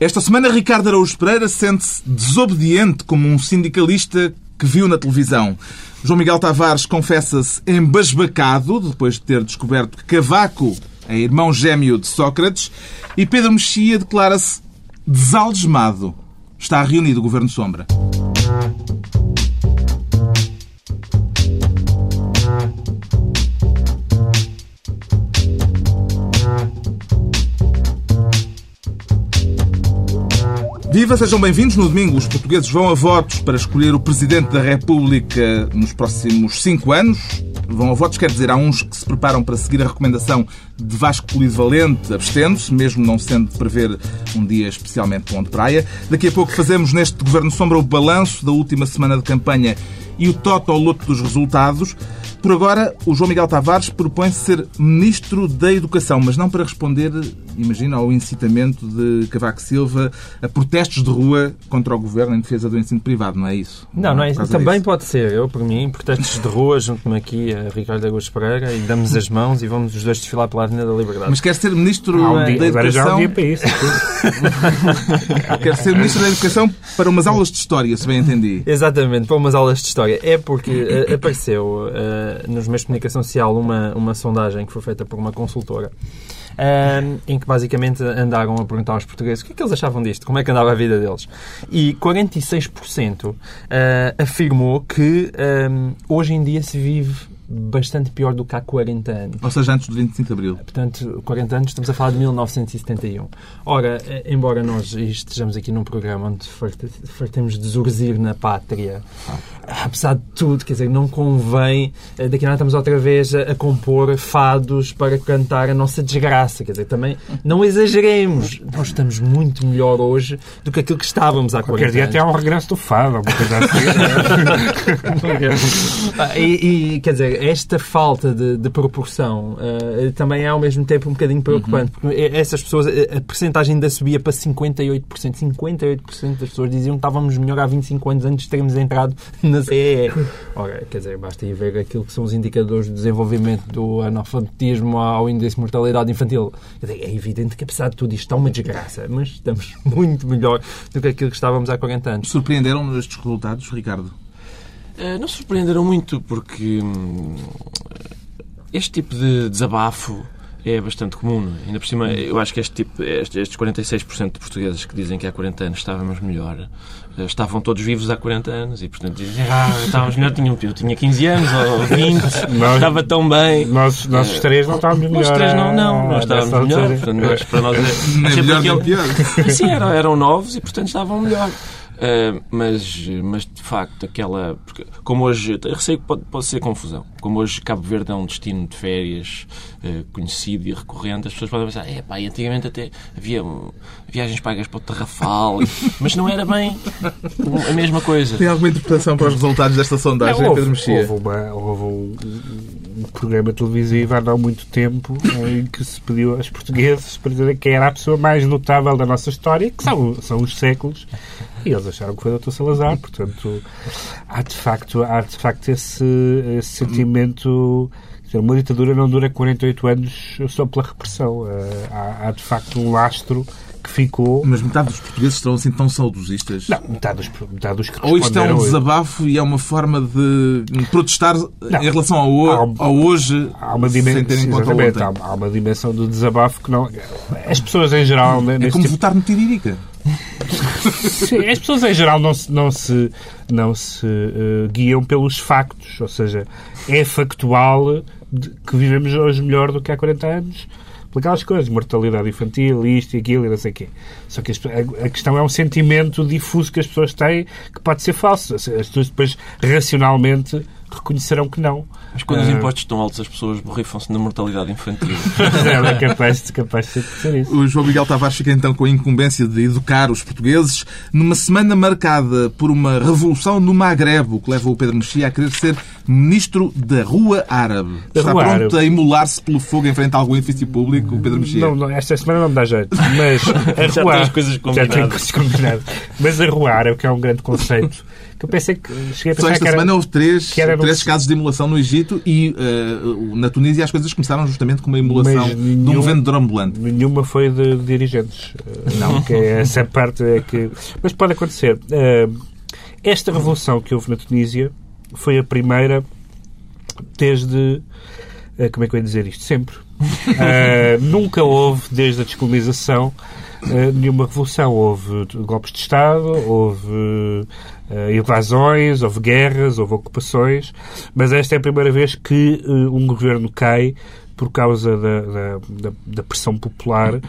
Esta semana, Ricardo Araújo Pereira sente-se desobediente como um sindicalista que viu na televisão. João Miguel Tavares confessa-se embasbacado depois de ter descoberto que Cavaco é irmão gêmeo de Sócrates e Pedro Mexia declara-se desalgemado. Está reunido o Governo Sombra. Viva, sejam bem-vindos. No domingo, os portugueses vão a votos para escolher o Presidente da República nos próximos cinco anos. Vão a votos, quer dizer, há uns que se preparam para seguir a recomendação de Vasco Polivalente, abstendo-se, mesmo não sendo de prever um dia especialmente bom de praia. Daqui a pouco fazemos neste Governo Sombra o balanço da última semana de campanha e o toto ao loto dos resultados. Por agora, o João Miguel Tavares propõe-se ser Ministro da Educação, mas não para responder, imagina, ao incitamento de Cavaco Silva a protestos de rua contra o Governo em defesa do ensino privado, não é isso? Não, não é isso. Também disso. pode ser. Eu, por mim, protestos de rua, junto-me aqui a Ricardo Augusto Pereira, e damos as mãos e vamos os dois desfilar pela Avenida da Liberdade. Mas quer ser Ministro um da Educação... Um dia para isso. quer ser Ministro da Educação para umas aulas de História, se bem entendi. Exatamente, para umas aulas de História. É porque uh, apareceu... Uh, nos meios de comunicação social uma, uma sondagem que foi feita por uma consultora um, em que basicamente andaram a perguntar aos portugueses o que é que eles achavam disto, como é que andava a vida deles. E 46% uh, afirmou que um, hoje em dia se vive bastante pior do que há 40 anos. Ou seja, antes do 25 de Abril. Portanto, 40 anos, estamos a falar de 1971. Ora, eh, embora nós estejamos aqui num programa onde fartemos de zurzir na pátria, apesar de tudo, quer dizer, não convém, eh, daqui a nada estamos outra vez a, a, compor fados para cantar a nossa desgraça, quer dizer, também não exageremos. Nós estamos muito melhor hoje do que aquilo que estávamos há 40 Qualquer dia até há um regresso do fado, uma coisa assim. e, e, quer dizer, esta falta de, de proporção uh, também é ao mesmo tempo um bocadinho preocupante, uhum. porque essas pessoas, a percentagem ainda subia para 58%. 58% das pessoas diziam que estávamos melhor há 25 anos antes de termos entrado na CEE. Ora, quer dizer, basta ir ver aquilo que são os indicadores de desenvolvimento do analfabetismo ao índice de mortalidade infantil. Dizer, é evidente que, apesar de tudo, isto está uma desgraça, mas estamos muito melhor do que aquilo que estávamos há 40 anos. Surpreenderam estes resultados, Ricardo? Uh, não surpreenderam muito, porque hum, este tipo de desabafo é bastante comum. Ainda por cima, eu acho que este tipo, estes 46% de portugueses que dizem que há 40 anos estávamos melhor, eh, estavam todos vivos há 40 anos e, portanto, dizem, ah, estávamos melhor, tinha, eu tinha 15 anos ou 20, nós, estava tão bem. Nós, nós três não estávamos melhor. Nós três não, não, nós estávamos melhor. Portanto, nós, para nós, nem melhor nem pior. Sim, eram, eram novos e, portanto, estavam melhor. Uh, mas, mas de facto, aquela. Porque, como hoje. Eu receio que pode, pode ser confusão. Como hoje Cabo Verde é um destino de férias uh, conhecido e recorrente, as pessoas podem pensar: é pá, antigamente até havia viagens pagas para o Tarrafal, mas não era bem a mesma coisa. Tem alguma interpretação para os resultados desta sondagem, não, houve, Pedro Mexia? Houve, uma, houve um, um, programa televisivo há não muito tempo em que se pediu aos portugueses para dizer quem era a pessoa mais notável da nossa história, que são, são os séculos, e eles acharam que foi o Dr. Salazar. Portanto, há de facto, há de facto esse, esse sentimento. Uma ditadura não dura 48 anos só pela repressão. Eh, há, há de facto um lastro que ficou. Mas metade dos portugueses estão assim tão saudosistas? Não, metade dos, metade dos que Ou isto é um desabafo e é uma forma de protestar não, em relação ao, ao hoje há uma dimensão. Há, há uma dimensão do desabafo que não. As pessoas em geral. É como tipo... votar no Tiririca. Sim, as pessoas em geral não se, não se, não se uh, guiam pelos factos, ou seja, é factual que vivemos hoje melhor do que há 40 anos aquelas coisas, mortalidade infantil, isto e aquilo e não sei o quê. Só que a, questão é um sentimento difuso que as pessoas têm que pode ser falso. As pessoas depois, racionalmente, reconhecerão que não. Mas quando uh... os ah. impostos estão altos, as pessoas borrifam-se na mortalidade infantil. é, é capaz, de, capaz de ser isso. O João Miguel Tavares fica então com a incumbência de educar os portugueses numa semana marcada por uma revolução no Magreb, o que leva o Pedro Mexia a querer ser ministro da Rua Árabe. Da Está Rua pronto Árabe. a imolar-se pelo fogo em frente a algum edifício público, o Pedro Mexia? Não, não, esta semana não me dá jeito. Mas a Rua... Já tem coisas combinadas. Já coisas combinadas. Mas a Rua Árabe, que é um grande conceito que eu pensei que cheguei a pensar Só esta que era, semana houve três três casos de emulação no Egito e uh, na Tunísia as coisas começaram justamente com uma emulação nenhum, de um vendedor ambulante. Nenhuma foi de, de dirigentes. Não. Que é essa parte é que... Mas pode acontecer. Uh, esta revolução que houve na Tunísia foi a primeira desde... Uh, como é que eu ia dizer isto? Sempre. nunca houve, desde a descolonização, nenhuma revolução. Houve golpes de Estado, houve uh, invasões, houve guerras, houve ocupações, mas esta é a primeira vez que uh, um governo cai por causa da, da, da pressão popular.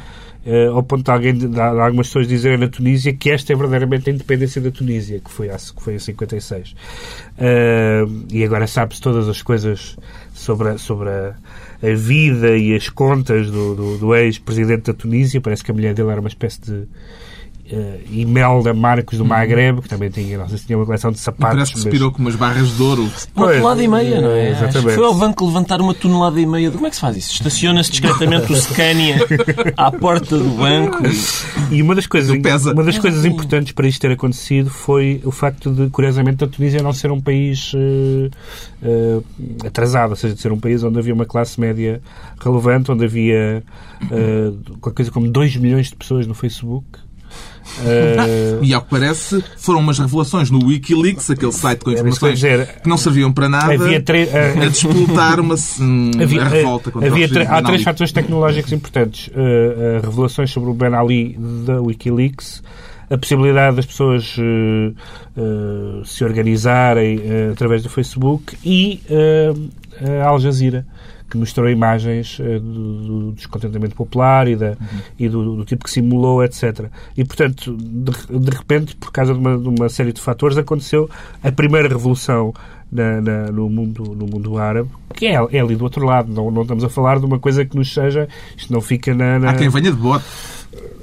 Uh, ao ponto de, alguém, de, algumas pessoas dizerem na Tunísia que esta é verdadeiramente a independência da Tunísia, que foi, a, que foi em 56. Uh, e agora sabe-se todas as coisas sobre a, sobre a, a vida e as contas do, do, do ex-presidente da Tunísia. Parece que a mulher dele era uma espécie de Uh, Imelda Marcos do Magreb, que também tinha, não sei se tinha uma coleção de sapatos. Parece que se pirou com umas barras de ouro. Uma tonelada e meia, não é? Exatamente. Foi ao banco levantar uma tonelada e meia. Como é que se faz isso? Estaciona-se discretamente o Scania à porta do banco. E uma das coisas, uma das coisas importantes para isto ter acontecido foi o facto de, curiosamente, a Tunísia não ser um país uh, uh, atrasado, ou seja, de ser um país onde havia uma classe média relevante, onde havia qualquer coisa como 2 milhões de pessoas no Facebook. Uh... E ao que parece, foram umas revelações no Wikileaks, aquele site com informações que não serviam para nada, tre... uh... a disputar uma havia, revolta contra havia tre... Há três fatores tecnológicos importantes. Uh, revelações sobre o Ben Ali da Wikileaks, a possibilidade das pessoas uh, se organizarem através do Facebook e a Al Jazeera que mostrou imagens uh, do, do, descontentamento popular e, da, uhum. e do, do, tipo que simulou, etc. E, portanto, de, de repente, por causa de uma, de uma, série de fatores, aconteceu a primeira revolução na, na, no, mundo, no mundo árabe, que é, é ali do outro lado. Não, não estamos a falar de uma coisa que nos seja... Isto não fica na... na... Há quem venha de bote.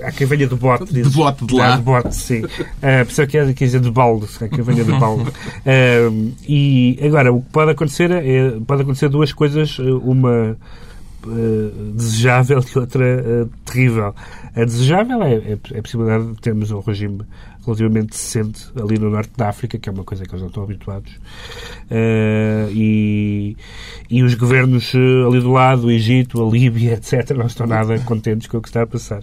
Há quem venha do bote. De bote de lá. de bote, sim. Uh, pessoa que quer dizer de balde. Há quem venha de balde. Uh, e agora, o que pode acontecer é, pode acontecer duas coisas. Uma uh, desejável e outra uh, terrível. A desejável é, é, é, a possibilidade de termos um regime relativamente decente ali no norte da África, que é uma coisa que eles não estão habituados. Uh, e, e os governos ali do lado, o Egito, a Líbia, etc., não estão nada contentes com o que está a passar.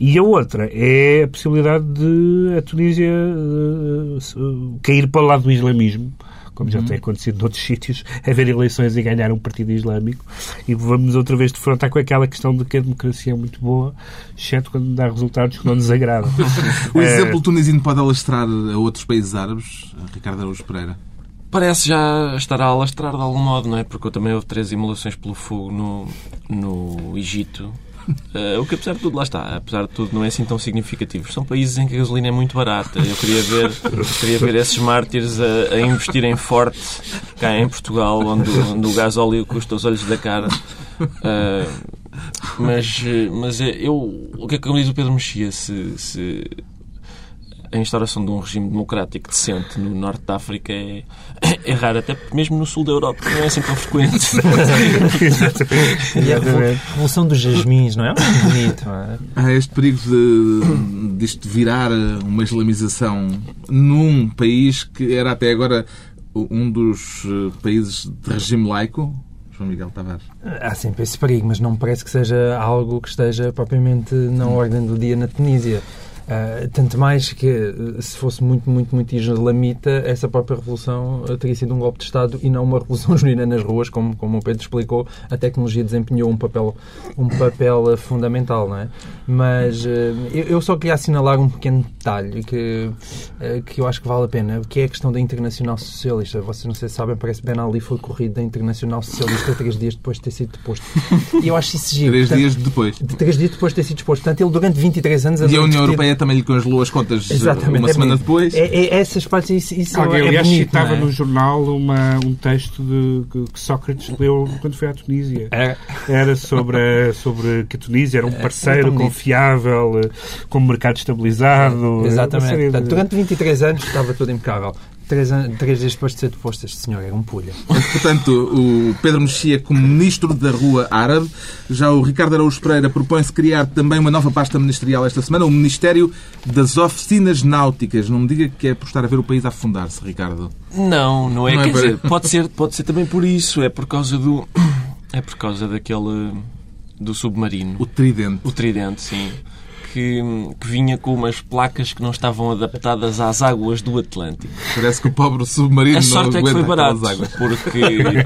E a outra é a possibilidade de a Tunísia uh, cair para o lado do islamismo como já uhum. tem acontecido noutros sítios, haver eleições e ganhar um partido islâmico. E vamos outra vez defrontar com aquela questão de que a democracia é muito boa, exceto quando dá resultados que não nos agradam. o exemplo tunisino pode alastrar a outros países árabes, Ricardo Araújo Pereira? Parece já estar a alastrar de algum modo, não é? Porque eu também houve três imolações pelo fogo no, no Egito Uh, o que, apesar de tudo, lá está, apesar de tudo, não é assim tão significativo. São países em que a gasolina é muito barata. Eu queria ver, queria ver esses mártires a, a investirem forte cá em Portugal, onde, onde o gás óleo custa os olhos da cara. Uh, mas, mas eu, o que é que diz o Pedro Mexia? Se, se a instauração de um regime democrático decente no norte da África é, é raro, até mesmo no sul da Europa não é assim tão frequente. e a revolução dos jasmins, não é? Muito bonito. Não é? Há este perigo de, disto virar uma islamização num país que era até agora um dos eh, países de regime laico, João Miguel Tavares? Há sempre esse perigo, mas não me parece que seja algo que esteja propriamente na ordem do dia na Tunísia. Uh, tanto mais que, eh, se fosse muito, muito, muito islamita, essa própria revolução uh, teria sido um golpe de Estado e não uma revolução genuína nas ruas, como, como o Pedro explicou, a tecnologia desempenhou um papel, um papel uh, fundamental, não é? Mas eu, eu, só queria assinalar um pequeno detalhe que, que eu acho que vale a pena, que é a questão da Internacional Socialista. Vocês não sei se sabem, parece que Ben Ali foi corrido da Internacional Socialista três dias depois de ter sido deposto. E eu acho isso giro. Três portanto, dias depois. De, três dias depois de ter sido deposto. Portanto, ele durante 23 anos... E a União Europeia também lhe congelou as contas Exatamente, uma é semana depois. É, é, essas partes, isso, isso Alguém, é aliás, bonito, citava é? no jornal uma, um texto de, que Sócrates leu quando foi à Tunísia. É. Era sobre, sobre que a Tunísia era um é, parceiro confiável, com o mercado estabilizado. Exatamente. Portanto, durante 23 anos estava tudo impecável. Três, três dias depois de ser deposto, este senhor era um pulha. Portanto, o Pedro Mexia como Ministro da Rua Árabe. Já o Ricardo Araújo Pereira propõe-se criar também uma nova pasta ministerial esta semana, o Ministério das Oficinas Náuticas. Não me diga que é por estar a ver o país afundar-se, Ricardo. Não, não é. Não é para- dizer, pode ser, pode ser também por isso. É por causa do. É por causa daquele. do submarino. O Tridente. O tridente, sim. Que, que vinha com umas placas que não estavam adaptadas às águas do Atlântico. Parece que o pobre submarino A sorte não é que foi barato, porque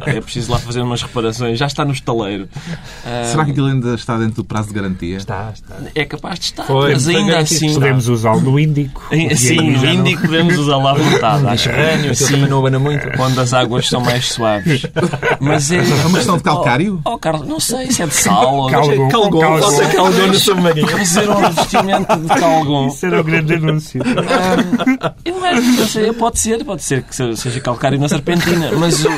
é preciso lá fazer umas reparações. Já está no estaleiro. Ah, Será que aquilo ainda está dentro do prazo de garantia? Está, está. É capaz de estar, Foi, mas ainda assim... Podemos usá-lo no Índico. Sim, no Índico podemos usá-lo à vontade. Acho que sim, não abana muito. quando as águas são mais suaves. Mas é... É uma questão de calcário? Oh, oh, Carlos, não sei se é de sal ou... Calgon. Calgon, Calgon. você calgou no submarino. Fazer um revestimento de calgon. Isso era o grande anúncio. Eu acho que não sei, pode ser, pode ser que se- seja calcário na serpentina, mas eu,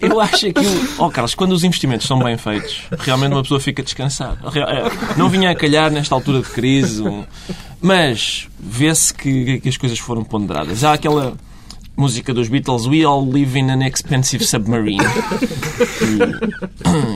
eu acho que, oh Carlos, quando os investimentos são bem feitos, realmente uma pessoa fica descansada. É, Não vinha a calhar nesta altura de crise, mas vê-se que, que as coisas foram ponderadas. Há aquela música dos Beatles, We All Live in an Expensive Submarine,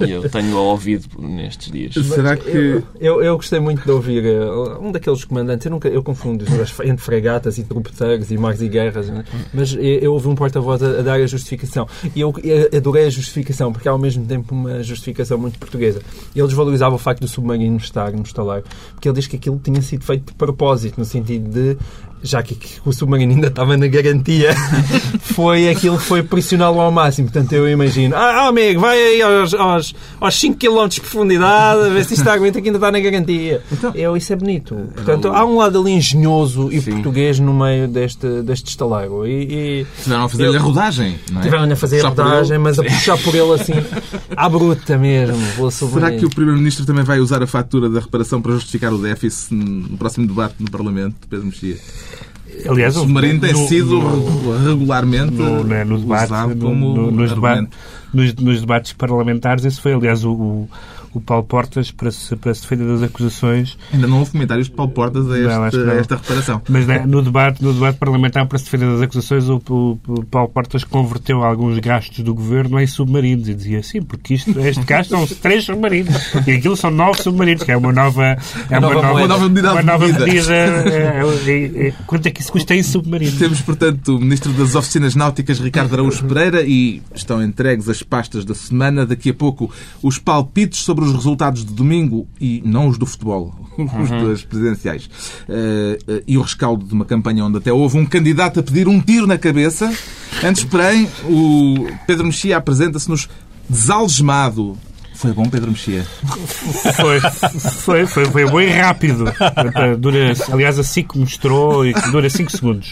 que eu tenho ao ouvido nestes dias. Será que... Eu, eu, eu gostei muito de ouvir eh, um daqueles comandantes, eu, nunca, eu confundo as- entre fregatas e tropeteiros e mares e guerras, né? mas eu, eu ouvi um porta-voz a, a dar a justificação e eu, eu adorei a justificação porque é ao mesmo tempo uma justificação muito portuguesa. Ele desvalorizava o facto do submarino estar no estaleiro porque ele diz que aquilo tinha sido feito de propósito, no sentido de já que, que o submarino ainda estava na garantia, foi aquilo que foi pressioná-lo ao máximo. Portanto, eu imagino, ah, amigo, vai aí aos, aos, aos 5 km de profundidade, a ver se isto aguenta que ainda está na garantia. eu, isso é bonito. Portanto, há um lado ali engenhoso e Sim. português no meio deste, deste estaleiro. E, e Tiveram a fazer-lhe a rodagem, não é? tiveram a fazer a Só rodagem, mas a puxar por ele assim, à bruta mesmo. Será que o Primeiro-Ministro também vai usar a fatura da reparação para justificar o déficit no próximo debate no Parlamento, Pedro Mexia? Aliás, O submarino tem sido no- regularmente no, né, no debate, usado no- como no- nos, deba- nos- nos debates parlamentares, esse foi, aliás, o, o, o Paulo Portas, para se, para se defender das acusações, Ainda não houve comentários de Paulo Portas a, Não, este- que não. a esta reparação. mas né, no, debate, no debate parlamentar, para se defender das acusações, o, o- o Paulo Portas converteu alguns gastos do governo em submarinos e dizia assim, porque isto, este gasto são três submarinos e aquilo são nove submarinos, que é uma nova, é uma, nova. Uma nova medida uma nova medida. medida. é, é, é, quanto é que isso custa em submarino? Temos, portanto, o Ministro das Oficinas Náuticas, Ricardo Araújo Pereira, e estão entregues as pastas da semana. Daqui a pouco, os palpites sobre os resultados de domingo e não os do futebol, os das presidenciais. Eh, eh, e o rescaldo de uma campanha onde até houve um candidato a pedir um tiro na cabeça. Antes, porém, o Pedro Mexia apresenta-se-nos desalgemado. Foi bom, Pedro Mexia? Foi, foi, foi, foi bom e rápido. Dura, aliás, a SIC mostrou e que dura 5 segundos.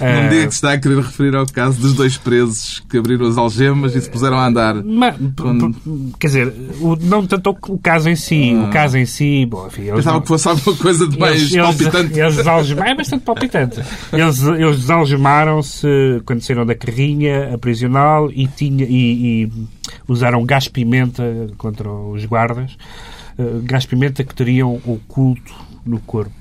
Não Eh, me diga que está a querer referir ao caso dos dois presos que abriram as algemas e se puseram a andar. Ma- p- Quando- quer dizer, o- não tanto o, caso em si. O caso em si, bom, enfim, eles Pensava não- que fosse alguma coisa de mais eles, eles, palpitante. eles desalgemaram, é bastante palpitante. Eles, eles desalgemaram-se quando saíram da carrinha aprisional e, tinha, e, e usaram gás-pimenta contra os guardas. Eh, gás-pimenta que teriam oculto no corpo.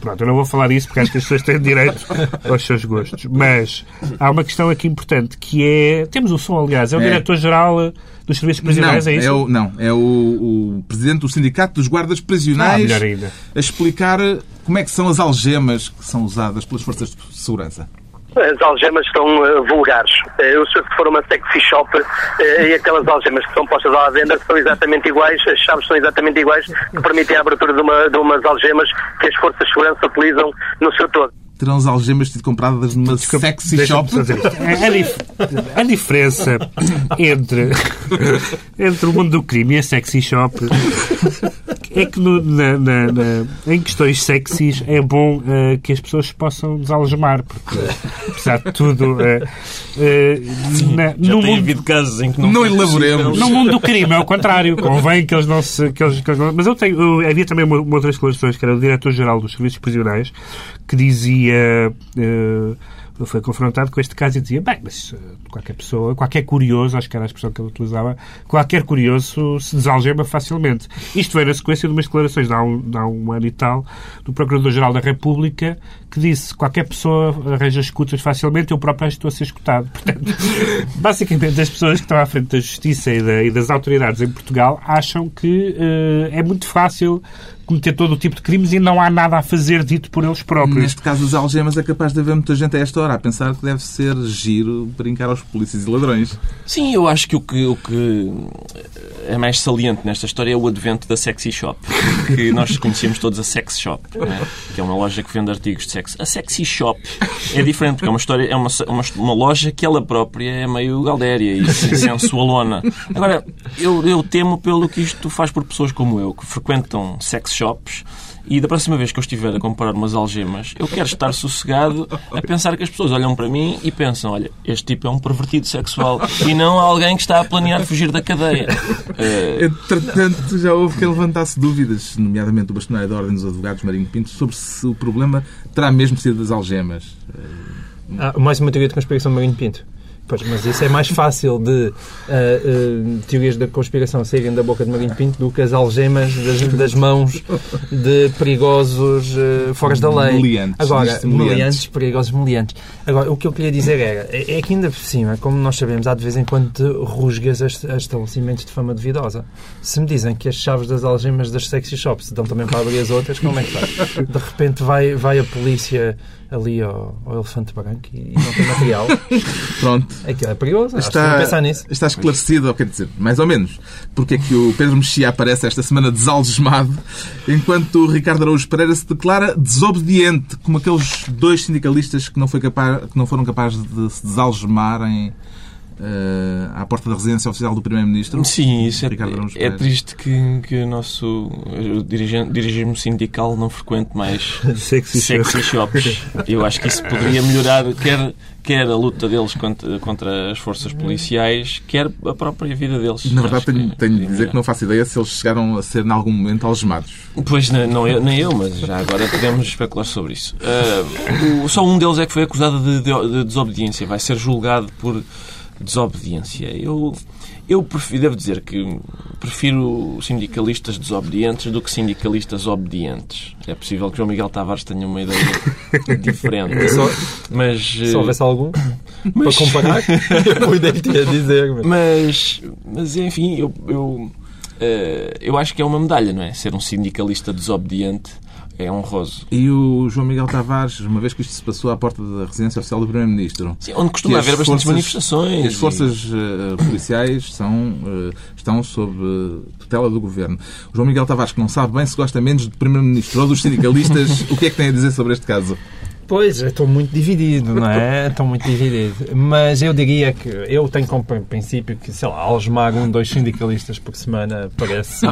Pronto, eu não vou falar disso porque acho que as pessoas têm direito aos seus gostos. Mas há uma questão aqui importante que é. Temos o som, aliás, é o É. diretor-geral eh, dos serviços Não, prisionais, é isso? é o, não, é o, o presidente do Sindicato dos Guardas Ah, Prisionais ainda. a explicar como é que são as algemas que são usadas pelas forças de segurança. As algemas são eh, vulgares. Eh, eu sei que for uma sexy shop eh, e aquelas algemas que são postas à venda são exatamente iguais, as chaves são exatamente iguais, que permitem a abertura de, uma, de umas algemas que as forças de segurança utilizam no seu todo. Terão as algemas sido compradas numa sexy Deixa-me shop? A, a dif- a diferença entre, entre o mundo do crime e a sexy shop é que no- na- na- na- em questões sexys é bom eh, que as pessoas possam desalgemar, porque apesar de tudo, eh, eh, na- Já no, tem mundo, havido casos em que não, Não elaboremos. no mundo do crime é o contrário, convém que eles não se. Que eles, que eles não- mas eu tenho, eu- havia também uma, uma outra declarações que era o diretor-geral dos serviços prisionais que dizia. eh, foi confrontado com este caso e dizia, bem, mas uh, qualquer pessoa, qualquer curioso, acho que era a expressão que ele utilizava, qualquer curioso se desalgema facilmente. Isto veio na sequência de umas declarações de há um, de há um ano e tal do Procurador-Geral da República que disse qualquer pessoa arranja escutas facilmente, eu próprio estou a ser escutado. Portanto, basicamente as pessoas que estão à frente da Justiça e, da, e das autoridades em Portugal acham que uh, é muito fácil cometer todo o tipo de crimes e não há nada a fazer dito por eles próprios. Neste caso das algemas é capaz de haver muita gente a esta hora a pensar que deve ser giro brincar aos polícias e ladrões. Sim, eu acho que o que, o que é mais saliente nesta história é o advento da sexy shop. Que nós conhecemos todos a sex shop, é? que é uma loja que vende artigos de sexo. A sexy shop é diferente, porque é uma história, é uma, uma, uma loja que ela própria é meio galdéria e sensualona. Agora, eu, eu temo pelo que isto faz por pessoas como eu, que frequentam sex shops e da próxima vez que eu estiver a comprar umas algemas, eu quero estar sossegado a pensar que as pessoas olham para mim e pensam: olha, este tipo é um pervertido sexual e não alguém que está a planear fugir da cadeia. Uh... Entretanto, já houve que levantasse dúvidas, nomeadamente o bastonário da Ordem dos Advogados, Marinho Pinto, sobre se o problema terá mesmo sido das algemas. Ah, mais uma teoria de conspiração de Marinho Pinto. Pois, mas isso é mais fácil de uh, uh, teorias da conspiração saírem da boca de Marinho Pinto do que as algemas das, das mãos de perigosos uh, fora da lei. Meliantes. Agora, meliantes, perigosos meliantes. Agora, o que eu queria dizer era, é, é que ainda por cima, como nós sabemos, há de vez em quando rusgas a, a estabelecimentos de fama duvidosa. Se me dizem que as chaves das algemas das sexy shops dão também para abrir as outras, como é que faz? De repente vai, vai a polícia ali ao, ao elefante branco e, e não tem material. Pronto. Aquilo é perigoso. Está, pensar nisso. está esclarecido, quer dizer, mais ou menos, porque é que o Pedro Mexia aparece esta semana desalgesmado, enquanto o Ricardo Araújo Pereira se declara desobediente, como aqueles dois sindicalistas que não, foi capaz, que não foram capazes de se desalgemarem à porta da residência oficial do Primeiro-Ministro. Sim, isso é, é triste que, que o nosso dirigente sindical não frequente mais sexy, sexy shops. Eu acho que isso poderia melhorar quer, quer a luta deles contra, contra as forças policiais, quer a própria vida deles. Na verdade, tenho, tenho de dizer que não faço ideia se eles chegaram a ser, em algum momento, algemados. Pois, não, não eu, nem eu, mas já agora podemos especular sobre isso. Uh, o, só um deles é que foi acusado de, de, de desobediência. Vai ser julgado por desobediência. Eu, eu prefiro, devo dizer que prefiro sindicalistas desobedientes do que sindicalistas obedientes. É possível que João Miguel Tavares tenha uma ideia diferente. Só, mas, se houvesse algum mas, para comparar, eu poderia dizer. Mas... mas, mas enfim, eu, eu, eh, eu acho que é uma medalha, não é? Ser um sindicalista desobediente é honroso. E o João Miguel Tavares, uma vez que isto se passou à porta da residência oficial do Primeiro-Ministro. Onde costuma haver bastantes manifestações. As forças uh, policiais são, uh, estão sob uh, tutela do Governo. O João Miguel Tavares, que não sabe bem se gosta menos do Primeiro-Ministro ou dos sindicalistas, o que é que tem a dizer sobre este caso? Pois, estou muito dividido, não é? Estou muito dividido. Mas eu diria que eu tenho como princípio que, sei lá, algemar um, dois sindicalistas por semana parece.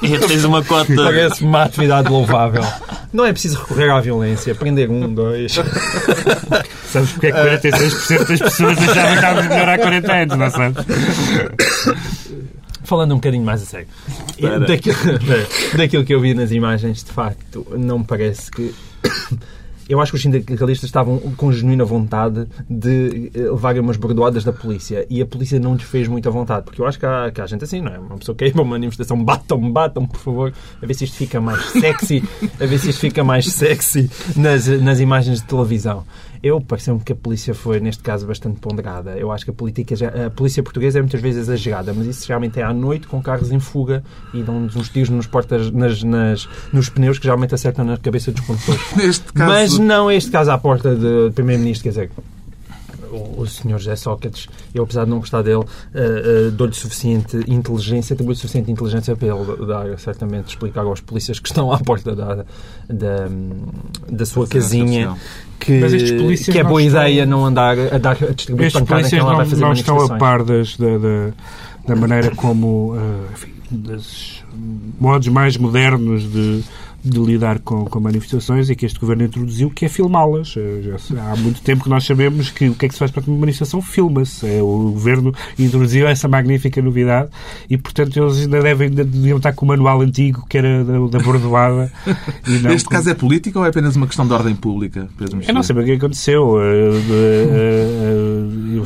tens uma cota. Parece uma atividade louvável. Não é preciso recorrer à violência, prender um, dois. Sabes porque é que 46% das pessoas achavam que estava melhor há 40 anos, não sabes? Falando um bocadinho mais a sério, daquilo, daquilo que eu vi nas imagens, de facto, não me parece que eu acho que os sindicalistas estavam com genuína vontade de eh, levarem umas bordoadas da polícia e a polícia não lhes fez muita vontade, porque eu acho que há, que há gente assim, não é? Uma pessoa que é uma manifestação, batam, batam, por favor, a ver se isto fica mais sexy, a ver se isto fica mais sexy nas, nas imagens de televisão. Eu pareceu-me que a polícia foi, neste caso, bastante ponderada. Eu acho que a, política, a polícia portuguesa é muitas vezes exagerada, mas isso geralmente é à noite, com carros em fuga e dão-nos uns tiros nos, portas, nas, nas, nos pneus que geralmente acertam na cabeça dos condutores. Neste caso... Mas não este caso à porta do Primeiro-Ministro, quer dizer, o, o Sr. José Sócrates, eu apesar de não gostar dele, uh, uh, dou-lhe suficiente inteligência, atribuo-lhe suficiente inteligência para ele dar, certamente, explicar aos polícias que estão à porta da, da, da sua casinha que, que é boa ideia estão, não andar a, dar, a distribuir pancada quem lá vai fazer não estão a par das, da, da, da maneira como, uh, enfim, dos modos mais modernos de de lidar com, com manifestações e que este governo introduziu, que é filmá-las. Eh, há muito tempo que nós sabemos que o que é que se faz para uma manifestação? Filma-se. É, o governo introduziu essa magnífica novidade e, portanto, eles ainda devem, ainda deviam estar com o manual antigo que era da, da bordoada. este com... caso é político ou é apenas uma questão de ordem pública, Eu não sei o que aconteceu.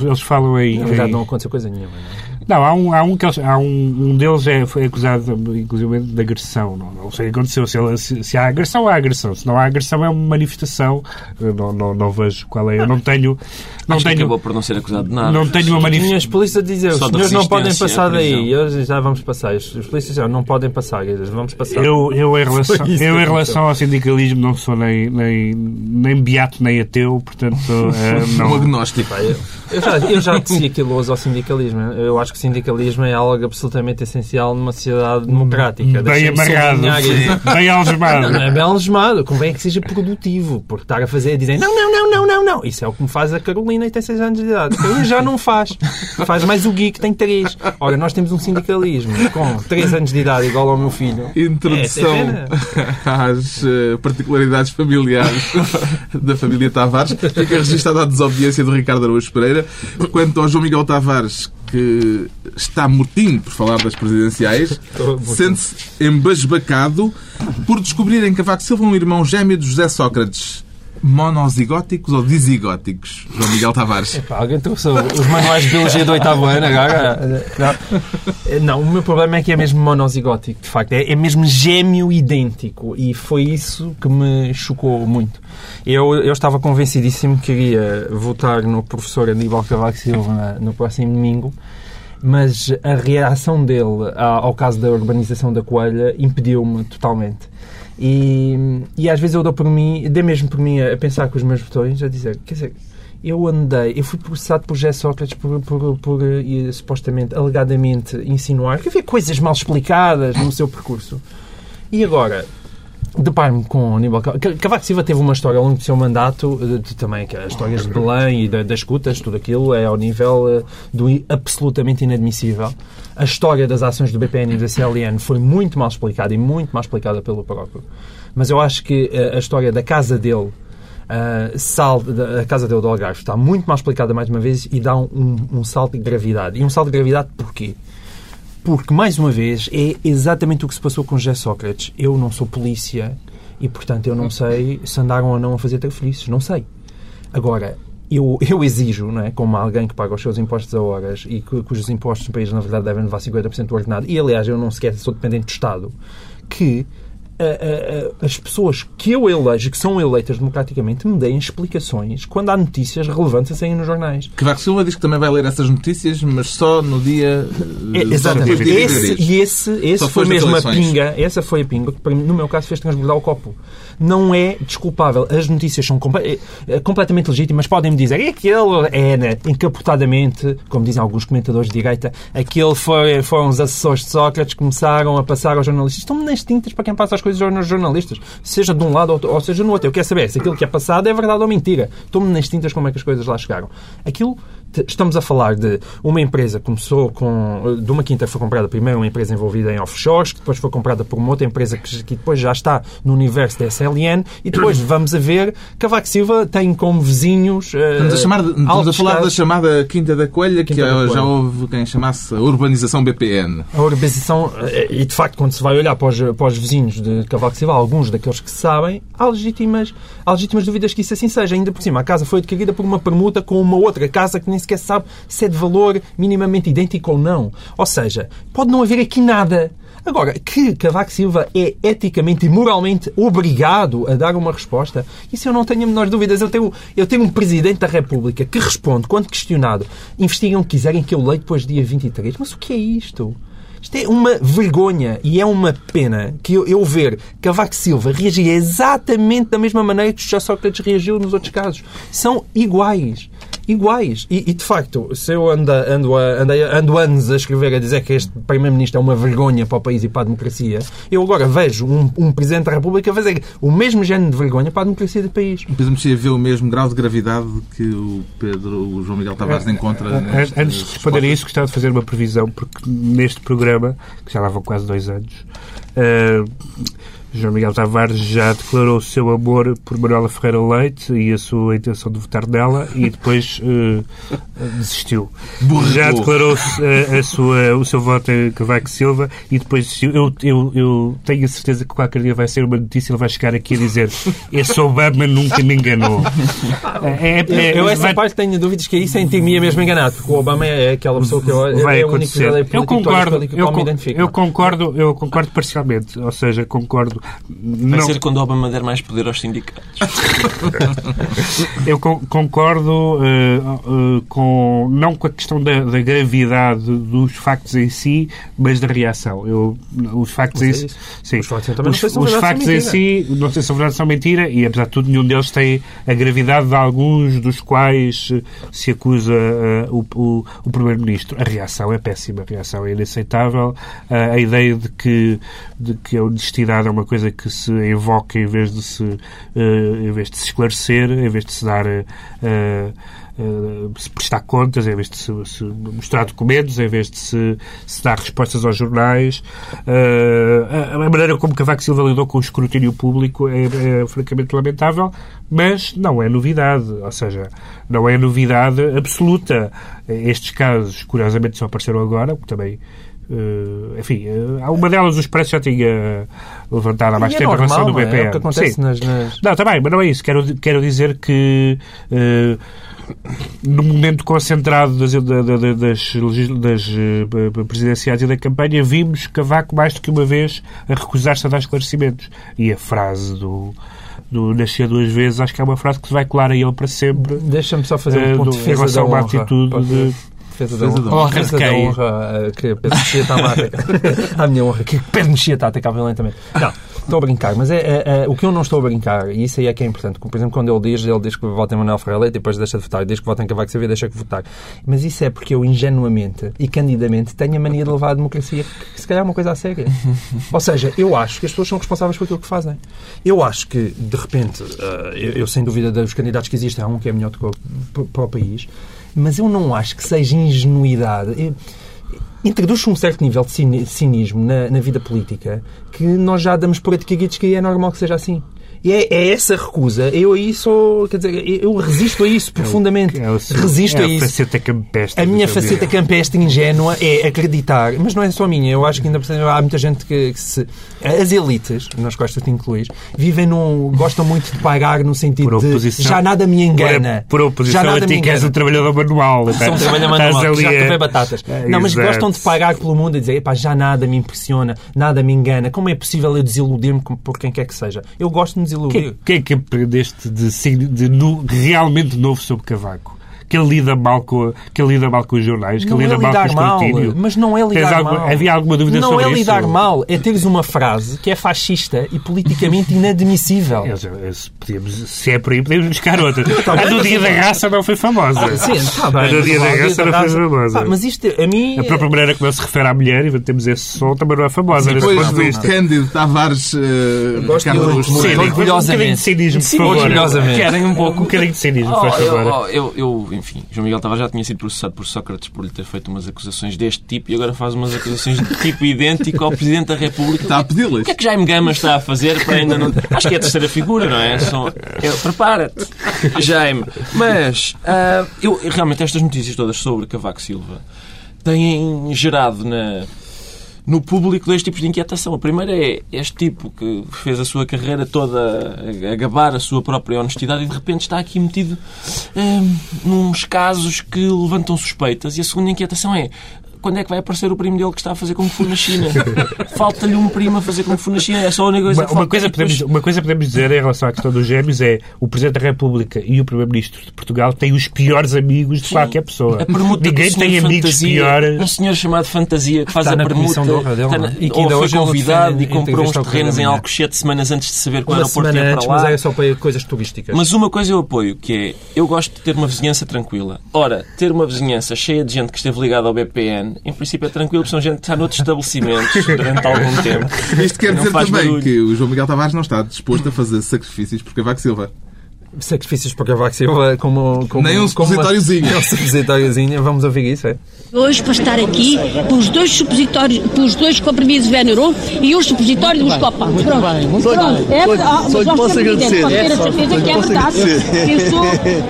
Eles falam em. Na verdade, não aconteceu coisa nenhuma. Não? É? Não, há um, há um, que há um, um deles é, foi acusado, inclusive, de agressão. Não, não sei o que aconteceu. Se, se, se, há agressão, há agressão. Se não há agressão, é uma manifestação. Não, não, não vejo qual é. Eu não tenho. Não Acho tenho, que acabou por não ser acusado de nada. Não tenho uma manifestação. As polícias dizer, os senhores não podem passar daí. Hoje já vamos passar. Os polícias já não podem passar. Vamos passar. Eu, eu, em, relação, eu, em relação ao sindicalismo, não sou nem, nem, nem beato nem ateu, portanto. É, não... Um agnóstico. Eu já, eu já disse aquilo hoje ao sindicalismo. Eu acho que o sindicalismo é algo absolutamente essencial numa sociedade democrática. Bem amarrado, bem algemado. Não, é bem algemado. Convém que seja produtivo. Porque estar a fazer, dizer não, não, não, não, não, não. Isso é o que me faz a Carolina e tem 6 anos de idade. A Carolina já não faz. Faz mais o Gui que tem 3. Ora, nós temos um sindicalismo com 3 anos de idade igual ao meu filho. Introdução é, às uh, particularidades familiares da família Tavares. Fica registada a desobediência de Ricardo Araújo Pereira. Quanto ao João Miguel Tavares, que está mortinho por falar das presidenciais, sente-se embasbacado por descobrir em Cavaco Silva um irmão gêmeo de José Sócrates monozigóticos ou disigóticos? João Miguel Tavares. Epá, alguém trouxe os manuais de biologia do oitavo ano agora? Não. não, o meu problema é que é mesmo monozigótico, de facto. É, é mesmo gêmeo idêntico. E foi isso que me chocou muito. Eu, eu estava convencidíssimo que iria votar no professor Aníbal Cavaco Silva no próximo domingo mas a reação dele ao caso da urbanização da Coelha impediu-me totalmente. E, e às vezes eu dou por mim, dei mesmo por mim a, pensar com os meus botões, a dizer, quer dizer, eu andei, eu fui processado por José Sócrates por, por, por uh, supostamente, alegadamente, insinuar que havia coisas mal explicadas no seu percurso. E agora, deparo-me com Aníbal Cavaco Silva teve uma história ao longo do seu mandato, de, de, também as histórias de Belém e das escutas, tudo aquilo é ao nível uh, do absolutamente inadmissível. A história das ações do BPN e da CLN foi muito mal explicada e muito mal explicada pelo próprio. Mas eu acho que uh, a história da casa dele, uh, sal, da, a casa dele do Algarve, está muito mal explicada mais uma vez e dá um, um salto de gravidade. E um salto de gravidade porquê? Porque, mais uma vez, é exatamente o que se passou com José Sócrates. Eu não sou polícia e, portanto, eu não sei se andaram ou não a fazer trafelices. Não sei. Agora, eu, eu exijo, não é, como alguém que paga os seus impostos a horas e cujos impostos no país, na verdade, devem levar 50% do ordenado, e, aliás, eu não sequer sou dependente do Estado, que as pessoas que eu elejo, que são eleitas democraticamente, me deem explicações quando há notícias relevantes a saírem nos jornais. Cavaco Silva diz que também vai ler essas notícias, mas só no dia... É, exatamente. Esse, e esse, esse foi mesmo a pinga, essa foi a pinga que, no meu caso, fez transbordar o copo não é desculpável. As notícias são eh, eh, completamente legítimas. Podem-me dizer, e aquele é, né, encapotadamente, como dizem alguns comentadores de direita, aquele foi, foram os assessores de Sócrates que começaram a passar aos jornalistas. Estão nas tintas para quem passa as coisas aos jornalistas, seja de um lado ou, ou seja no outro. Eu quero saber se aquilo que é passado é verdade ou mentira. Estou-me nas tintas como é que as coisas lá chegaram. Aquilo estamos a falar de uma empresa que começou com. de uma quinta foi comprada primeiro uma empresa envolvida em offshores, que depois foi comprada por uma outra empresa que, que depois já está no universo da SLN, e depois vamos a ver Cavaco Silva tem como vizinhos. Uh, estamos a, chamar, estamos a falar da chamada Quinta da Coelha, Quinta que da Coelha. já houve quem chamasse a urbanização BPN. A urbanização, eh, e de facto, quando se vai olhar para os, para os vizinhos de Cavaco Silva, alguns daqueles que sabem, há legítimas, há legítimas dúvidas que isso assim seja. Ainda por cima, a casa foi adquirida por uma permuta com uma outra casa que nem sequer sabe se é de valor minimamente idêntico ou não. Ou seja, pode não haver aqui nada. Agora, que Cavaco Silva é eticamente e moralmente obrigado a dar uma resposta, isso eu não tenho a menor dúvidas. Eu tenho, eu tenho um Presidente da República que responde, quando questionado, investigam o que quiserem que eu leio depois do dia 23. Mas o que é isto? Isto é uma vergonha e é uma pena que eu, eu ver Cavaco Silva reagir exatamente da mesma maneira que José Sócrates reagiu nos outros casos. São iguais iguais. E, e, de facto, se eu ando, ando, andei, ando anos a escrever a dizer que este Primeiro-Ministro é uma vergonha para o país e para a democracia, eu agora vejo um, um Presidente da República fazer o mesmo género de vergonha para a democracia do país. O Pedro Mexia vê o mesmo grau de gravidade que o Pedro, o João Miguel Tavares é, encontra. É, antes de responder a isso, gostava de fazer uma previsão, porque neste programa, que já lá vão quase dois anos, uh, João Miguel Tavares já declarou o seu amor por Manuela Ferreira Leite e a sua intenção de votar nela e depois uh, desistiu. Burro. Já declarou a, a sua, o seu voto em Cavaco Silva e depois desistiu. Eu, eu, eu tenho a certeza que qualquer dia vai ser uma notícia ele vai chegar aqui a dizer esse Obama nunca me enganou. É, é, eu essa vai... parte tenho dúvidas que isso é em mim é mesmo enganado, porque o Obama é aquela pessoa que eu, vai é acontecer. eu concordo, eu, eu concordo, eu concordo parcialmente, ou seja, concordo Vai não... ser quando o Obama der mais poder aos sindicatos. Eu concordo uh, uh, com não com a questão da, da, gravidade dos factos em si, mas da reação. Eu, os factos em si, sim, os factos, também os, os factos em si, não sei se são verdade são mentira, e apesar de tudo, nenhum deles tem a gravidade de alguns dos quais eh, se acusa uh, o, o, o primeiro-ministro. A reação é péssima, a reação é inaceitável. a ideia de que, de que a honestidade é uma coisa que se invoca em vez de se, uh, em vez de se esclarecer, em vez de se dar. Uh, Uh, se prestar contas, em vez de se, se, mostrar documentos, em vez de se, se dar respostas aos jornais. Uh, a, a, maneira como Cavaco Silva lidou com o escrutínio público é, é, francamente lamentável, mas não é novidade. Ou seja, não é novidade absoluta. Estes casos, curiosamente, só apareceram agora, porque também Uh, enfim, uh, uma delas o Expresso já tinha levantado há mais é tempo normal, em relação do BPN. É o que acontece Sim. nas, nas... Não, também, mas não é isso. Quero, quero dizer que uh, no momento concentrado das, das, das, presidenciais e da campanha vimos Cavaco mais do que uma vez a recusar-se a dar esclarecimentos. E a frase do do Nascer Duas Vezes, acho que é uma frase que se vai colar a ele para sempre. Deixa-me só fazer um ponto de defesa da honra. atitude de defesa da honra. honra defesa da honra que Pedro Mexia está a minha honra, que Pedro Mexia está a atacar violentamente. Não, estou a brincar, mas é, é, é, o que eu não estou a brincar, e isso aí é que é importante, por exemplo, quando ele diz, ele diz que vota em Manuel Ferreira Leite e depois deixa de votar, diz que vota em Cavaco Silva e deixa de votar. Mas isso é porque eu, ingenuamente e candidamente, tenho a mania de levar a democracia, que se calhar é uma coisa a séria. Ou seja, eu acho que as pessoas são responsáveis por aquilo que fazem. Eu acho que, de repente, eu, eu sem dúvida dos candidatos que existem, há um que é melhor do que para o país, mas eu não acho que seja ingenuidade. Introduz um certo nível de cinismo na, na, vida política que nós já damos por adquiridos que é normal que seja assim. E é, é, essa recusa. Eu aí sou. Quer dizer, eu resisto a isso profundamente. É o, seu, resisto é a isso. A faceta campestre. A minha faceta campestre ingênua é acreditar. Mas não é só minha. Eu acho que ainda há muita gente que, que se. As elites, nas quais tu te incluís, vivem num. gostam muito de pagar no sentido de já nada me engana. Por, por oposição já nada a ti que és um trabalhador manual. Sou um trabalhador manual, já café batatas. É, não, mas exato. gostam de pagar pelo mundo e dizer, já nada me impressiona, nada me engana. Como é possível eu desiludir-me por quem quer que seja? Eu gosto de me desiludir. O que é que aprendeste de, de, de, realmente novo sobre Cavaco? Que ele lida mal com, que ele lida mal com os jornais, que não ele lida é mal com o escrutínio. Mas não é lidar alguma, mal. Havia alguma dúvida não sobre isso? Não é lidar isso? mal, é teres uma frase que é fascista e politicamente inadmissível. podíamos, se é por aí, podemos buscar outra. Tá a do Dia da Raça não foi famosa. Ah, sim, está bem. A do Dia da Raça não foi famosa. Ah, mas isto, a mim... A própria maneira como ele se refere à mulher, e temos esse som, também não é famosa. Depois do Cândido Tavares... Uh, Gosto muito, orgulhosamente. Um cinismo, por favor. Orgulhosamente. Querem um pouco, um bocadinho de cinismo, por favor. Eu, enfim, João Miguel Tavares já tinha sido processado por Sócrates por lhe ter feito umas acusações deste tipo e agora faz umas acusações de tipo idêntico ao Presidente da República. Está a pedi-las. O que é que Jaime Gama está a fazer para ainda não... Acho que é a terceira figura, não é? Só... Prepara-te, Jaime. Mas uh, eu, realmente estas notícias todas sobre Cavaco Silva têm gerado na no público dois tipos de inquietação. A primeira é este tipo que fez a sua carreira toda a gabar a sua própria honestidade e de repente está aqui metido hum, nos casos que levantam suspeitas. E a segunda inquietação é quando é que vai aparecer o primo dele que está a fazer como Fu na China? Falta-lhe um primo a fazer como Fu na China. É só a única coisa uma, uma coisa podemos, Uma coisa podemos dizer em relação à questão dos gêmeos é o Presidente da República e o Primeiro-Ministro de Portugal têm os piores amigos de Sim. qualquer pessoa. Ninguém tem amigos fantasia, piores. Um senhor chamado Fantasia que faz está a permuta dele, na, e que ainda hoje foi convidado e comprou uns terrenos em Alcochete semanas antes de saber que o aeroporto ia para lá. Mas é só para coisas turísticas. Mas uma coisa eu apoio, que é eu gosto de ter uma vizinhança tranquila. Ora, ter uma vizinhança cheia de gente que esteve ligada ao BPN, em princípio é tranquilo tranquilo, são gente que está noutros estabelecimentos durante algum tempo. Isto quer dizer também barulho. que o João Miguel Tavares não está disposto a fazer sacrifícios por Cavaco Silva. Sacrifícios para Cavaco Silva como, como Nem um como uma- supositóriozinho. Um supositóriozinho. Vamos ouvir isso, é? Hoje para estar aqui pelos dois supositórios, pelos dois comprimidos Veneron e o supositório dos Copan. Pronto, pronto. É, ah, mas só lhe ó, posso agradecer. Pode ter a É, só- certeza só que é verdade. Eu sou,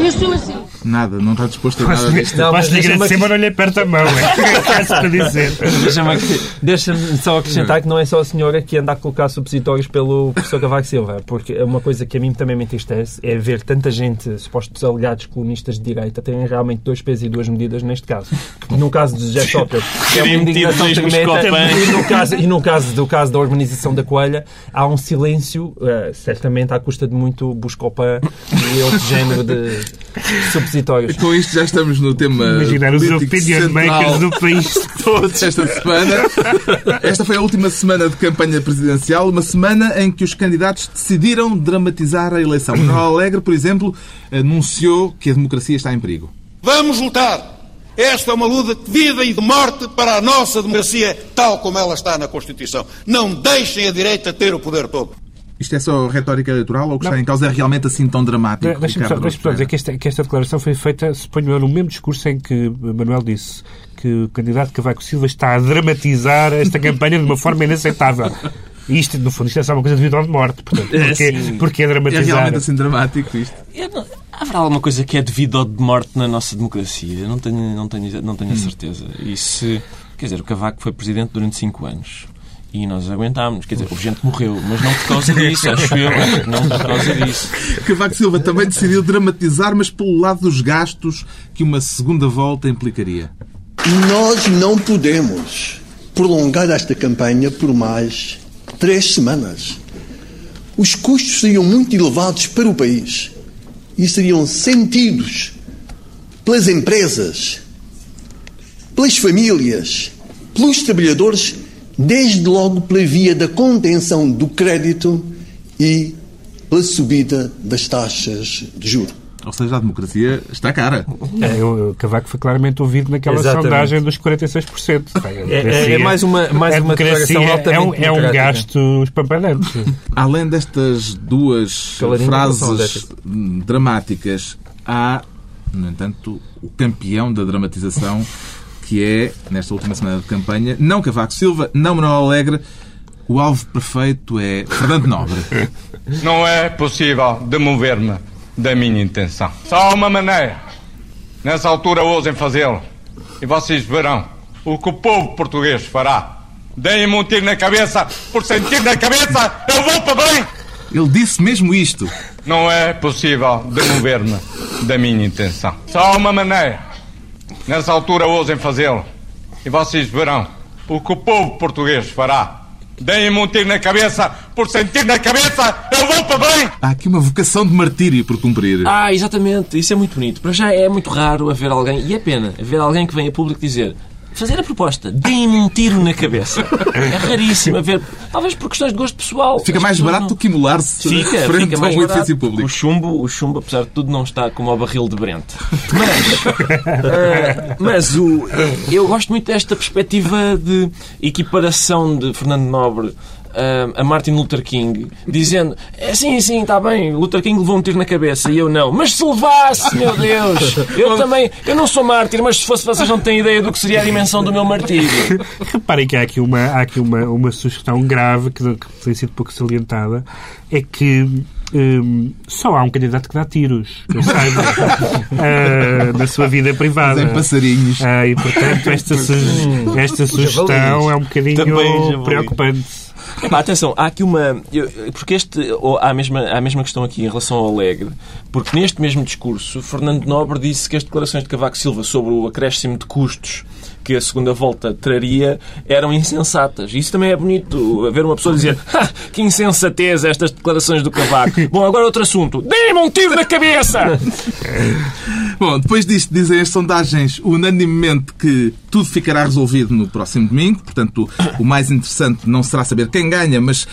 eu sou assim. Nada, não está disposto a nada disto. Lhe deixa-me agradecer, mas não lhe aperta a mão. É caso para dizer. Deixa-me deixa-me só acrescentar que não é só a senhora que anda a colocar supositórios pelo professor Cavaco Silva, porque é uma coisa que a mim também me entristece é ver tanta gente, supostos alegados colunistas de direita, terem realmente dois pesos e duas medidas neste caso. No caso de José Sócrates, é uma indignação tremenda, e no caso, e no caso do caso da urbanização da Coelha, há um silêncio, eh, certamente à custa de muito Buscopan e outro género de supositórios. Com isto já estamos no tema Imaginar os opinion makers do país todos esta semana. Esta foi a última semana de campanha presidencial, uma semana em que os candidatos decidiram dramatizar a eleição. Manuel Alegre, por exemplo, anunciou que a democracia está em perigo. Vamos lutar. Esta é uma luta de vida e de morte para a nossa democracia, tal como ela está na Constituição. Não deixem a direita ter o poder todo. Isto é só retórica eleitoral ou o que está em causa é realmente assim tão dramático? De- Deixa-me só, só dizer que esta, que esta declaração foi feita, suponho eu, no mesmo discurso em que Manuel disse que o candidato Cavaco Silva está a dramatizar esta campanha de uma forma inaceitável. E isto, no fundo, isto é só uma coisa de vida ou de morte. Portanto, É, porque, sim. porque é É dramatizar. realmente assim dramático isto. Não- haverá alguma coisa que é de vida ou de morte na nossa democracia? Eu não tenho, não tenho, não tenho a certeza. E se, quer dizer, o Cavaco foi presidente durante cinco anos. E nós aguentámos. Quer dizer, houve gente morreu, mas não por causa disso, acho eu. Não por causa disso. Cavaco Silva também decidiu dramatizar, mas pelo lado dos gastos que uma segunda volta implicaria. Nós não podemos prolongar esta campanha por mais três semanas. Os custos seriam muito elevados para o país e seriam sentidos pelas empresas, pelas famílias, pelos trabalhadores, desde logo pela via da contenção do crédito e pela subida das taxas de juros. Ou seja, a democracia está cara. É, o Cavaco foi claramente ouvido naquela Exatamente. sondagem dos 46%. A É, é, democracia- mais uma, mais a uma declaração é altamente um, é um gasto espampanante. Além destas duas Caladinho, frases dramáticas, há, no entanto, o campeão da dramatização, que é, nesta última semana de campanha, não Cavaco Silva, não Manuel Alegre, o alvo perfeito é Fernando Nobre. Não é possível demover-me da minha intenção. Só há uma maneira. Nessa altura ousem fazê-lo. E vocês verão o que o povo português fará. Deem-me um tiro na cabeça, por sentir na cabeça, eu vou para bem! Ele disse mesmo isto. Não é possível demover-me da minha intenção. Só há uma maneira. Nessa altura ousem fazê-lo. E vocês verão o que o povo português fará. Deem-me um tiro na cabeça, por sentir na cabeça, eu vou para bem! Há aqui uma vocação de martírio por cumprir. Ah, exatamente. Isso é muito bonito. Para já é muito raro haver alguém, e é pena, haver alguém que venha a público dizer fazer a proposta, deem-me um tiro na cabeça. É raríssimo haver, talvez por questões de gosto pessoal. Fica mais barato não- do que imolar-se Fica, frente fica a mais um barato. edifício público. O chumbo, o chumbo, apesar de tudo, não está como ao barril de Brent. Mas, eh, mas o, eu gosto muito desta perspectiva de equiparação de Fernando Nobre eh, a Martin Luther King, dizendo é sim, sim, está bem, Luther King levou um tiro na cabeça e eu não. Mas se levasse, meu Deus! Eu também, eu não sou mártir, mas se fosse vocês não têm ideia do que seria a dimensão do meu martírio. Reparem que há aqui uma, há aqui uma, uma sugestão grave que, que tem sido pouco salientada, é que hum, só há um candidato que dá tiros, que eu saiba, ah, na sua vida privada. Em passarinhos. Ah, e, portanto, esta, su- esta sugestão é um bocadinho preocupante. Epá, atenção, há aqui uma. porque este. Há a, mesma, há a mesma questão aqui em relação ao Alegre, porque neste mesmo discurso, Fernando Nobre disse que as declarações de Cavaco Silva sobre o acréscimo de custos que a segunda volta traria eram insensatas. Isso também é bonito, ver uma pessoa dizer "Ha, que insensatez estas declarações do Cavaco. Bom, agora outro assunto. Dê-me um tiro na cabeça! Bom, depois disto, dizem as sondagens unanimemente que tudo ficará resolvido no próximo domingo. Portanto, o mais interessante não será saber quem ganha, mas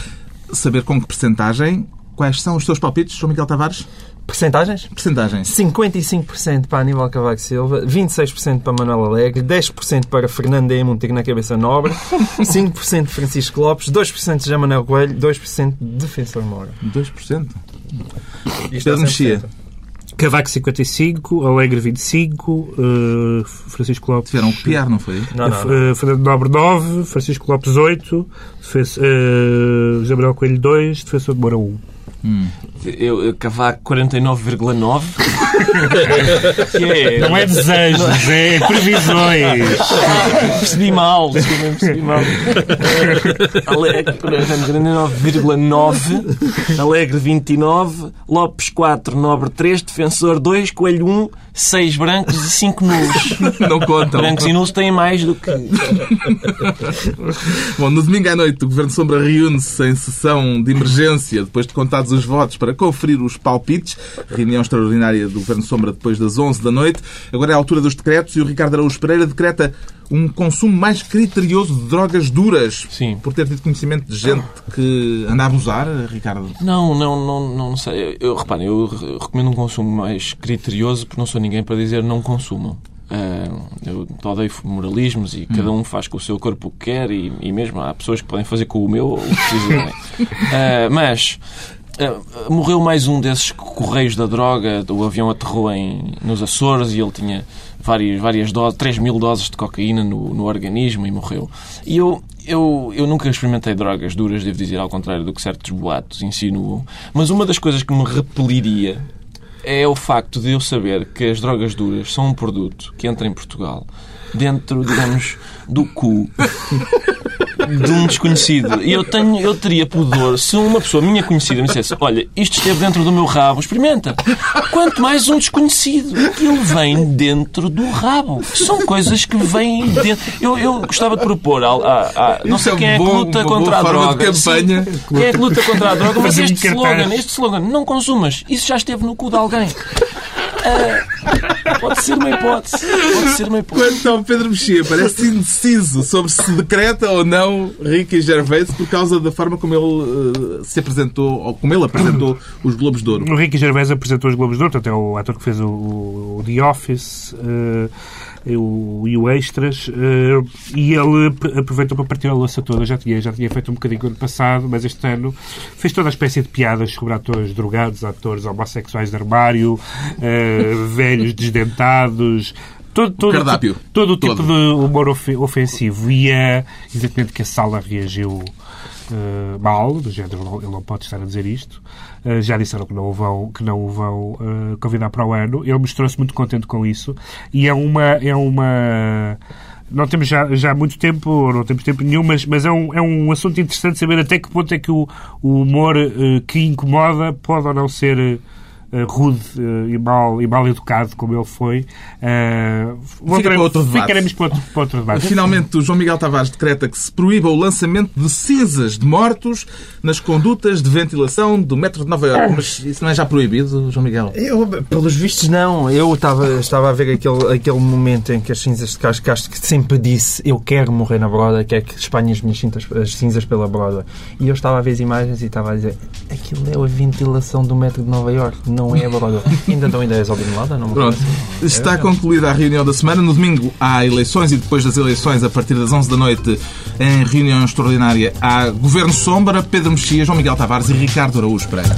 saber com que percentagem. Quais são os seus palpites, João Miguel Tavares? Percentagens? Percentagens. 55% para Aníbal Cavaco Silva, 26% para Manuel Alegre, 10% para Fernando E. Montigo na cabeça nobre, 5% de Francisco Lopes, 2% de José Manuel Coelho, 2% de Defensor Moura. 2%. Pedro Mexia. Cavaco 55, Alegre 25, eh, Francisco Lopes. Tiveram que copiar, não foi? Não, não, não. eh, Fernando Nobre 9, Francisco Lopes 8, defesa, eh, José Manuel Coelho 2, Defensor de Moura 1. Eu, eu Cavaco 49,9. que é. Não é desejos, é previsões. Percebi mal, desculpa, percebi mal. Alegre 49,9. Alegre 29. Lopes 4, Nobre 3. Defensor 2. Coelho 1. 6 brancos e 5 nulos. Não contam. Brancos e nulos têm mais do que. Bom, no domingo à noite, o Governo Sombra reúne-se em sessão de emergência, depois de contados os votos, para conferir os palpites. Reunião extraordinária do Governo Sombra depois das 11 da noite. Agora é a altura dos decretos e o Ricardo Araújo Pereira decreta um consumo mais criterioso de drogas duras. Sim. Por ter tido conhecimento de gente que anda a abusar, Ricardo. Não, não, não, não sei. Eu, reparem, eu re- recomendo um consumo mais criterioso porque não sou ninguém para dizer não consumam. Ah, eu odeio moralismos e cada um faz com o seu corpo o que quer e, mesmo há pessoas que podem fazer com o meu o que quiserem. Ah, mas ah, morreu mais um desses correios da droga. O avião aterrou em, nos Açores e ele tinha várias, várias doses, 3 mil doses de cocaína no, no organismo e morreu. E eu, eu, eu nunca experimentei drogas duras, devo dizer, ao contrário do que certos boatos insinuam. Mas uma das coisas que me repeliria é o facto de eu saber que as drogas duras são um produto que entra em Portugal dentro, digamos, do cu de um desconhecido. E eu, tenho, eu teria pudor se uma pessoa minha conhecida me dissesse: Olha, isto esteve dentro do meu rabo, experimenta. Quanto mais um desconhecido. Aquilo vem dentro do rabo. São coisas que vêm dentro. Eu, eu gostava de propor. A, a, a- não sei é quem é que luta contra a droga. campanha. Sim, Quem é que luta contra a droga? Mas este slogan, este slogan, não consumas. Isso já esteve no cu de alguém. Ah, pode ser uma hipótese. Pode ser uma hipótese. Quanto ao Pedro Mexia, parece indeciso sobre se decreta ou não Ricky Gervais por causa da forma como ele eh, se apresentou, ou como ele apresentou os Globos de Ouro. O Ricky Gervais apresentou os Globos de Ouro, portanto é o ator que fez o, o The Office e o, e o Extras, eh, e ele aproveitou para partir a louça toda. Já tinha, já tinha feito um bocadinho no ano passado, mas este ano fez toda a espécie de piadas sobre atores drogados, atores homossexuais de armário, eh, velhos desdentados. Todo, todo, cardápio. todo o tipo Todo. de humor ofe- ofensivo. E é evidentemente que a sala reagiu eh, mal, do género, ele não pode estar a dizer isto. Eh, já disseram que não o vão, que não o vão eh, convidar para o ano. Ele mostrou-se muito contente com isso. E é uma. É uma não temos já, já muito tempo, ou não temos tempo nenhum, mas, mas é, um, é um assunto interessante saber até que ponto é que o, o humor eh, que incomoda pode ou não ser rude eh, e, mal, e mal educado, como ele foi. Eh, para outro debate. Ficaremos para outro, para outro debate. Finalmente, o João Miguel Tavares decreta que se proíba o lançamento de cinzas de mortos nas condutas de ventilação do metro de Nova Iorque. Mas isso não é já proibido, João Miguel? Eu, pelos vistos, não. Eu estava, estava a ver aquele, aquele momento em que as cinzas de Castro Castro que sempre disse eu quero morrer na broda, quero que espalhem as minhas cintas, as cinzas pela broda. E eu estava a ver as imagens e estava a dizer aquilo é a ventilação do metro de Nova Iorque, não é a broda. Ainda dão ideias ao Bin Laden? Não Pronto. parece. Está concluída a reunião da semana. No domingo há eleições e depois das eleições, a partir das 11 da noite, em reunião extraordinária, há Governo Sombra, Pedro Mexia, João Miguel Tavares e Ricardo Araújo Pereira.